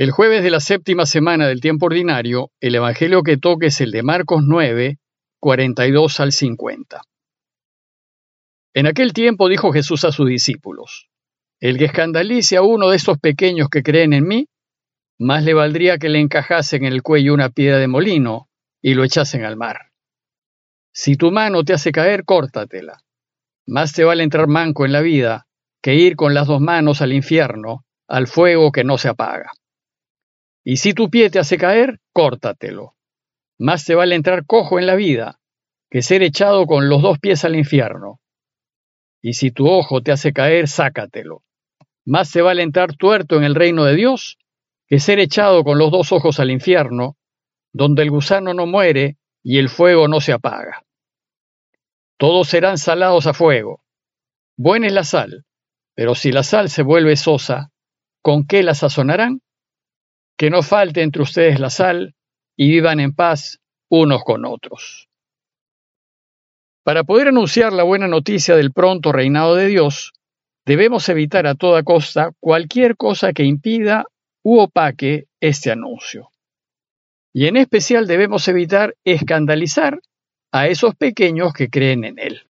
El jueves de la séptima semana del tiempo ordinario, el Evangelio que toque es el de Marcos 9, 42 al 50. En aquel tiempo dijo Jesús a sus discípulos, El que escandalice a uno de estos pequeños que creen en mí, más le valdría que le encajasen en el cuello una piedra de molino y lo echasen al mar. Si tu mano te hace caer, córtatela. Más te vale entrar manco en la vida que ir con las dos manos al infierno, al fuego que no se apaga. Y si tu pie te hace caer, córtatelo. Más te vale entrar cojo en la vida que ser echado con los dos pies al infierno. Y si tu ojo te hace caer, sácatelo. Más te vale entrar tuerto en el reino de Dios que ser echado con los dos ojos al infierno, donde el gusano no muere y el fuego no se apaga. Todos serán salados a fuego. Buena es la sal, pero si la sal se vuelve sosa, ¿con qué la sazonarán? Que no falte entre ustedes la sal y vivan en paz unos con otros. Para poder anunciar la buena noticia del pronto reinado de Dios, debemos evitar a toda costa cualquier cosa que impida u opaque este anuncio. Y en especial debemos evitar escandalizar a esos pequeños que creen en Él.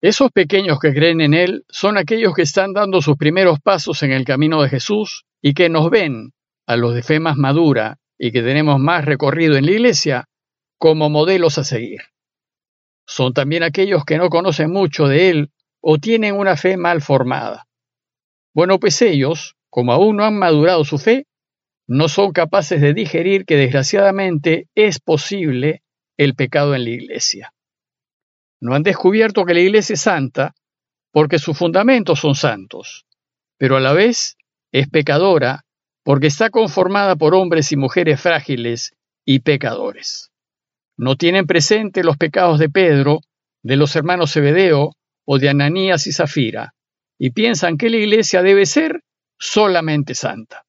Esos pequeños que creen en Él son aquellos que están dando sus primeros pasos en el camino de Jesús y que nos ven, a los de fe más madura y que tenemos más recorrido en la iglesia, como modelos a seguir. Son también aquellos que no conocen mucho de Él o tienen una fe mal formada. Bueno, pues ellos, como aún no han madurado su fe, no son capaces de digerir que desgraciadamente es posible el pecado en la iglesia. No han descubierto que la iglesia es santa porque sus fundamentos son santos, pero a la vez es pecadora porque está conformada por hombres y mujeres frágiles y pecadores. No tienen presente los pecados de Pedro, de los hermanos Zebedeo o de Ananías y Zafira, y piensan que la iglesia debe ser solamente santa.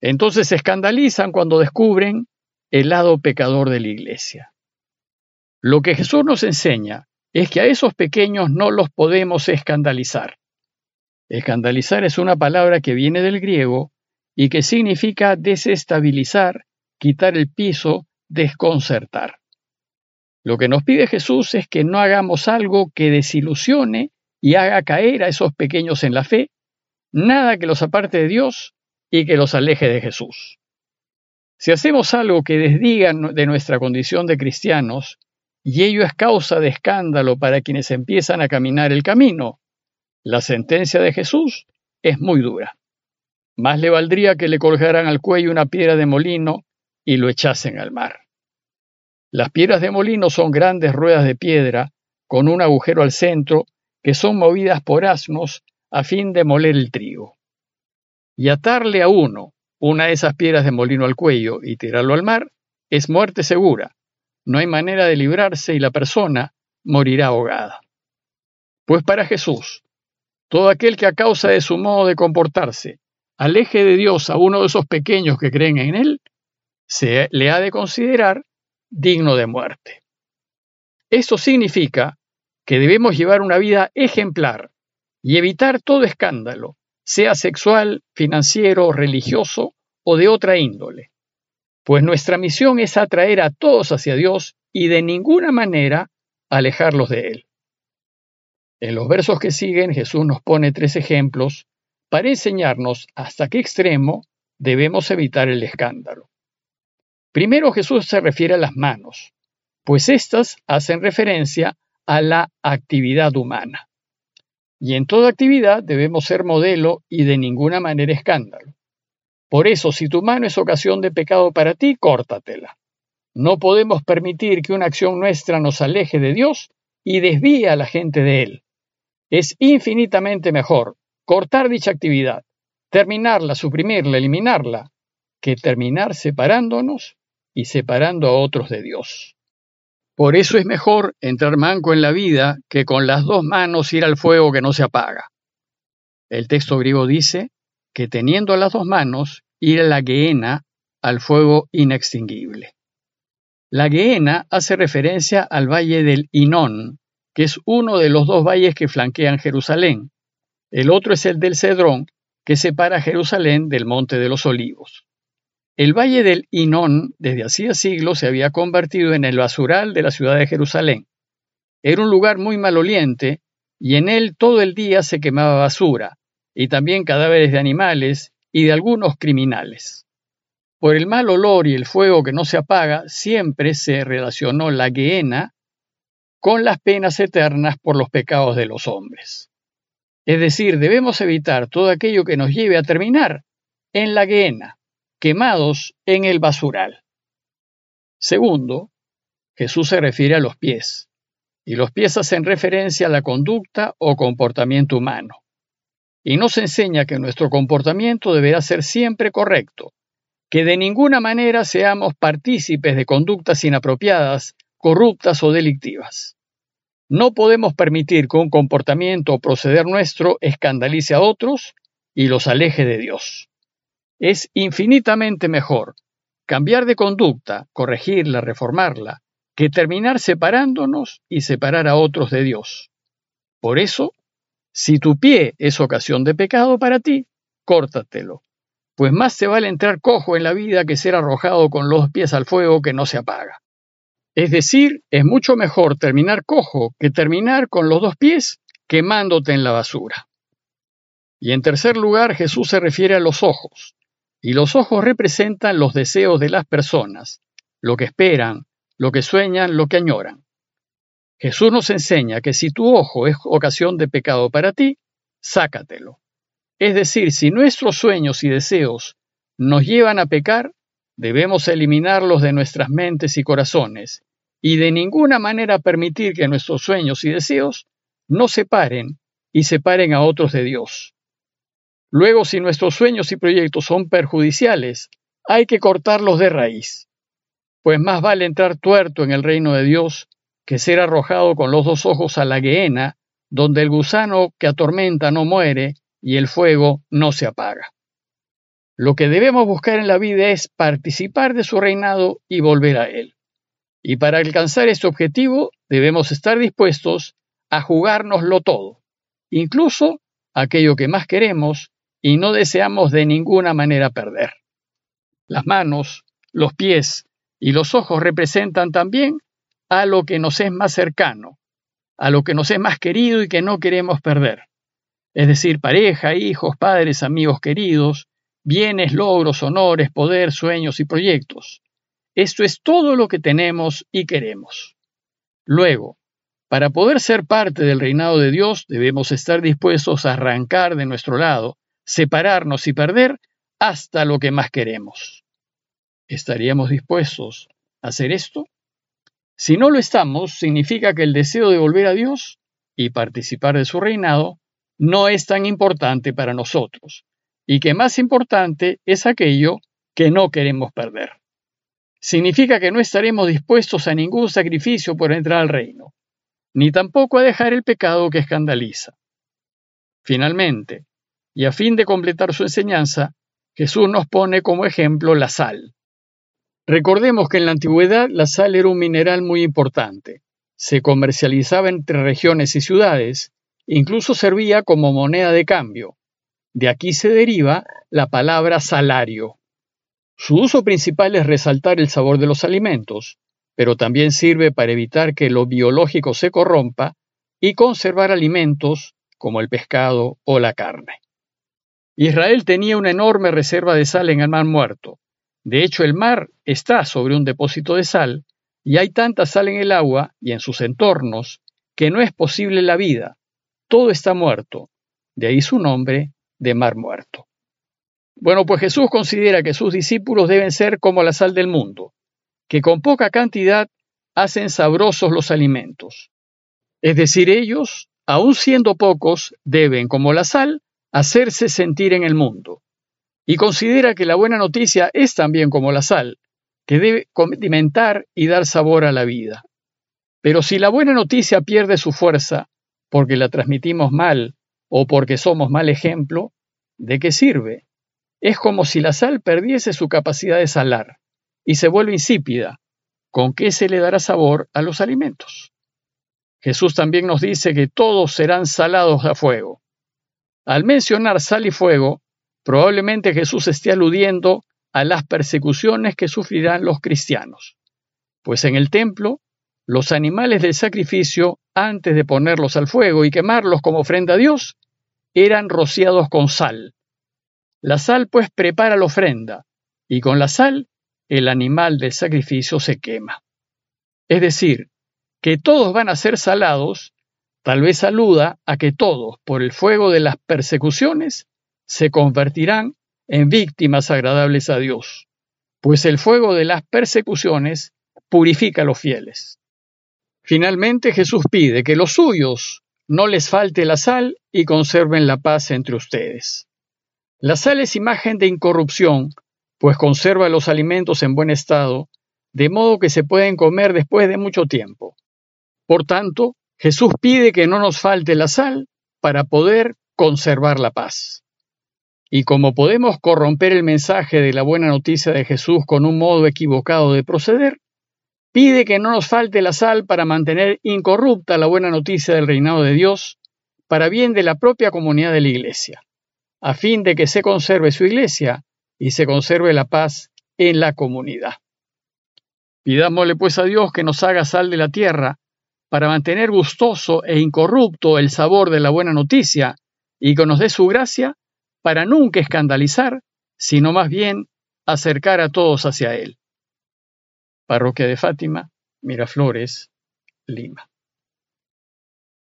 Entonces se escandalizan cuando descubren el lado pecador de la iglesia. Lo que Jesús nos enseña es que a esos pequeños no los podemos escandalizar. Escandalizar es una palabra que viene del griego y que significa desestabilizar, quitar el piso, desconcertar. Lo que nos pide Jesús es que no hagamos algo que desilusione y haga caer a esos pequeños en la fe, nada que los aparte de Dios y que los aleje de Jesús. Si hacemos algo que desdiga de nuestra condición de cristianos, y ello es causa de escándalo para quienes empiezan a caminar el camino, la sentencia de Jesús es muy dura. Más le valdría que le colgaran al cuello una piedra de molino y lo echasen al mar. Las piedras de molino son grandes ruedas de piedra con un agujero al centro que son movidas por asnos a fin de moler el trigo. Y atarle a uno una de esas piedras de molino al cuello y tirarlo al mar es muerte segura, no hay manera de librarse y la persona morirá ahogada. Pues para Jesús, todo aquel que a causa de su modo de comportarse aleje de Dios a uno de esos pequeños que creen en Él, se le ha de considerar digno de muerte. Esto significa que debemos llevar una vida ejemplar y evitar todo escándalo, sea sexual, financiero, religioso o de otra índole pues nuestra misión es atraer a todos hacia Dios y de ninguna manera alejarlos de Él. En los versos que siguen Jesús nos pone tres ejemplos para enseñarnos hasta qué extremo debemos evitar el escándalo. Primero Jesús se refiere a las manos, pues éstas hacen referencia a la actividad humana. Y en toda actividad debemos ser modelo y de ninguna manera escándalo. Por eso, si tu mano es ocasión de pecado para ti, córtatela. No podemos permitir que una acción nuestra nos aleje de Dios y desvíe a la gente de Él. Es infinitamente mejor cortar dicha actividad, terminarla, suprimirla, eliminarla, que terminar separándonos y separando a otros de Dios. Por eso es mejor entrar manco en la vida que con las dos manos ir al fuego que no se apaga. El texto griego dice, que teniendo las dos manos, ir a la Gehenna, al fuego inextinguible. La Gehenna hace referencia al valle del Inón, que es uno de los dos valles que flanquean Jerusalén. El otro es el del Cedrón, que separa Jerusalén del Monte de los Olivos. El valle del Inón desde hacía siglos se había convertido en el basural de la ciudad de Jerusalén. Era un lugar muy maloliente y en él todo el día se quemaba basura, y también cadáveres de animales y de algunos criminales. Por el mal olor y el fuego que no se apaga, siempre se relacionó la Gehenna con las penas eternas por los pecados de los hombres. Es decir, debemos evitar todo aquello que nos lleve a terminar en la Gehenna, quemados en el basural. Segundo, Jesús se refiere a los pies, y los pies hacen referencia a la conducta o comportamiento humano. Y nos enseña que nuestro comportamiento deberá ser siempre correcto, que de ninguna manera seamos partícipes de conductas inapropiadas, corruptas o delictivas. No podemos permitir que un comportamiento o proceder nuestro escandalice a otros y los aleje de Dios. Es infinitamente mejor cambiar de conducta, corregirla, reformarla, que terminar separándonos y separar a otros de Dios. Por eso, si tu pie es ocasión de pecado para ti, córtatelo, pues más te vale entrar cojo en la vida que ser arrojado con los pies al fuego que no se apaga. Es decir, es mucho mejor terminar cojo que terminar con los dos pies quemándote en la basura. Y en tercer lugar, Jesús se refiere a los ojos, y los ojos representan los deseos de las personas, lo que esperan, lo que sueñan, lo que añoran. Jesús nos enseña que si tu ojo es ocasión de pecado para ti, sácatelo. Es decir, si nuestros sueños y deseos nos llevan a pecar, debemos eliminarlos de nuestras mentes y corazones y de ninguna manera permitir que nuestros sueños y deseos nos separen y separen a otros de Dios. Luego, si nuestros sueños y proyectos son perjudiciales, hay que cortarlos de raíz, pues más vale entrar tuerto en el reino de Dios que ser arrojado con los dos ojos a la gehenna, donde el gusano que atormenta no muere y el fuego no se apaga. Lo que debemos buscar en la vida es participar de su reinado y volver a él. Y para alcanzar este objetivo debemos estar dispuestos a jugárnoslo todo, incluso aquello que más queremos y no deseamos de ninguna manera perder. Las manos, los pies y los ojos representan también a lo que nos es más cercano, a lo que nos es más querido y que no queremos perder. Es decir, pareja, hijos, padres, amigos queridos, bienes, logros, honores, poder, sueños y proyectos. Esto es todo lo que tenemos y queremos. Luego, para poder ser parte del reinado de Dios, debemos estar dispuestos a arrancar de nuestro lado, separarnos y perder hasta lo que más queremos. ¿Estaríamos dispuestos a hacer esto? Si no lo estamos, significa que el deseo de volver a Dios y participar de su reinado no es tan importante para nosotros, y que más importante es aquello que no queremos perder significa que no estaremos dispuestos a ningún sacrificio por entrar al reino, ni tampoco a dejar el pecado que escandaliza. Finalmente, y a fin de completar su enseñanza, Jesús nos pone como ejemplo la sal. Recordemos que en la antigüedad la sal era un mineral muy importante. Se comercializaba entre regiones y ciudades, incluso servía como moneda de cambio. De aquí se deriva la palabra salario. Su uso principal es resaltar el sabor de los alimentos, pero también sirve para evitar que lo biológico se corrompa y conservar alimentos como el pescado o la carne. Israel tenía una enorme reserva de sal en el Mar Muerto. De hecho, el mar está sobre un depósito de sal y hay tanta sal en el agua y en sus entornos que no es posible la vida. Todo está muerto. De ahí su nombre de Mar Muerto. Bueno, pues Jesús considera que sus discípulos deben ser como la sal del mundo, que con poca cantidad hacen sabrosos los alimentos. Es decir, ellos, aun siendo pocos, deben, como la sal, hacerse sentir en el mundo. Y considera que la buena noticia es también como la sal, que debe condimentar y dar sabor a la vida. Pero si la buena noticia pierde su fuerza porque la transmitimos mal o porque somos mal ejemplo, ¿de qué sirve? Es como si la sal perdiese su capacidad de salar y se vuelve insípida. ¿Con qué se le dará sabor a los alimentos? Jesús también nos dice que todos serán salados a fuego. Al mencionar sal y fuego, probablemente Jesús esté aludiendo a las persecuciones que sufrirán los cristianos, pues en el templo los animales del sacrificio, antes de ponerlos al fuego y quemarlos como ofrenda a Dios, eran rociados con sal. La sal pues prepara la ofrenda, y con la sal el animal del sacrificio se quema. Es decir, que todos van a ser salados, tal vez aluda a que todos, por el fuego de las persecuciones, se convertirán en víctimas agradables a Dios, pues el fuego de las persecuciones purifica a los fieles. Finalmente Jesús pide que los suyos no les falte la sal y conserven la paz entre ustedes. La sal es imagen de incorrupción, pues conserva los alimentos en buen estado, de modo que se pueden comer después de mucho tiempo. Por tanto, Jesús pide que no nos falte la sal para poder conservar la paz. Y como podemos corromper el mensaje de la buena noticia de Jesús con un modo equivocado de proceder, Pide que no nos falte la sal para mantener incorrupta la buena noticia del reinado de Dios, para bien de la propia comunidad de la Iglesia, a fin de que se conserve su Iglesia y se conserve la paz en la comunidad. Pidámosle pues a Dios que nos haga sal de la tierra, para mantener gustoso e incorrupto el sabor de la buena noticia, y que nos dé su gracia para nunca escandalizar, sino más bien acercar a todos hacia Él. Parroquia de Fátima, Miraflores, Lima.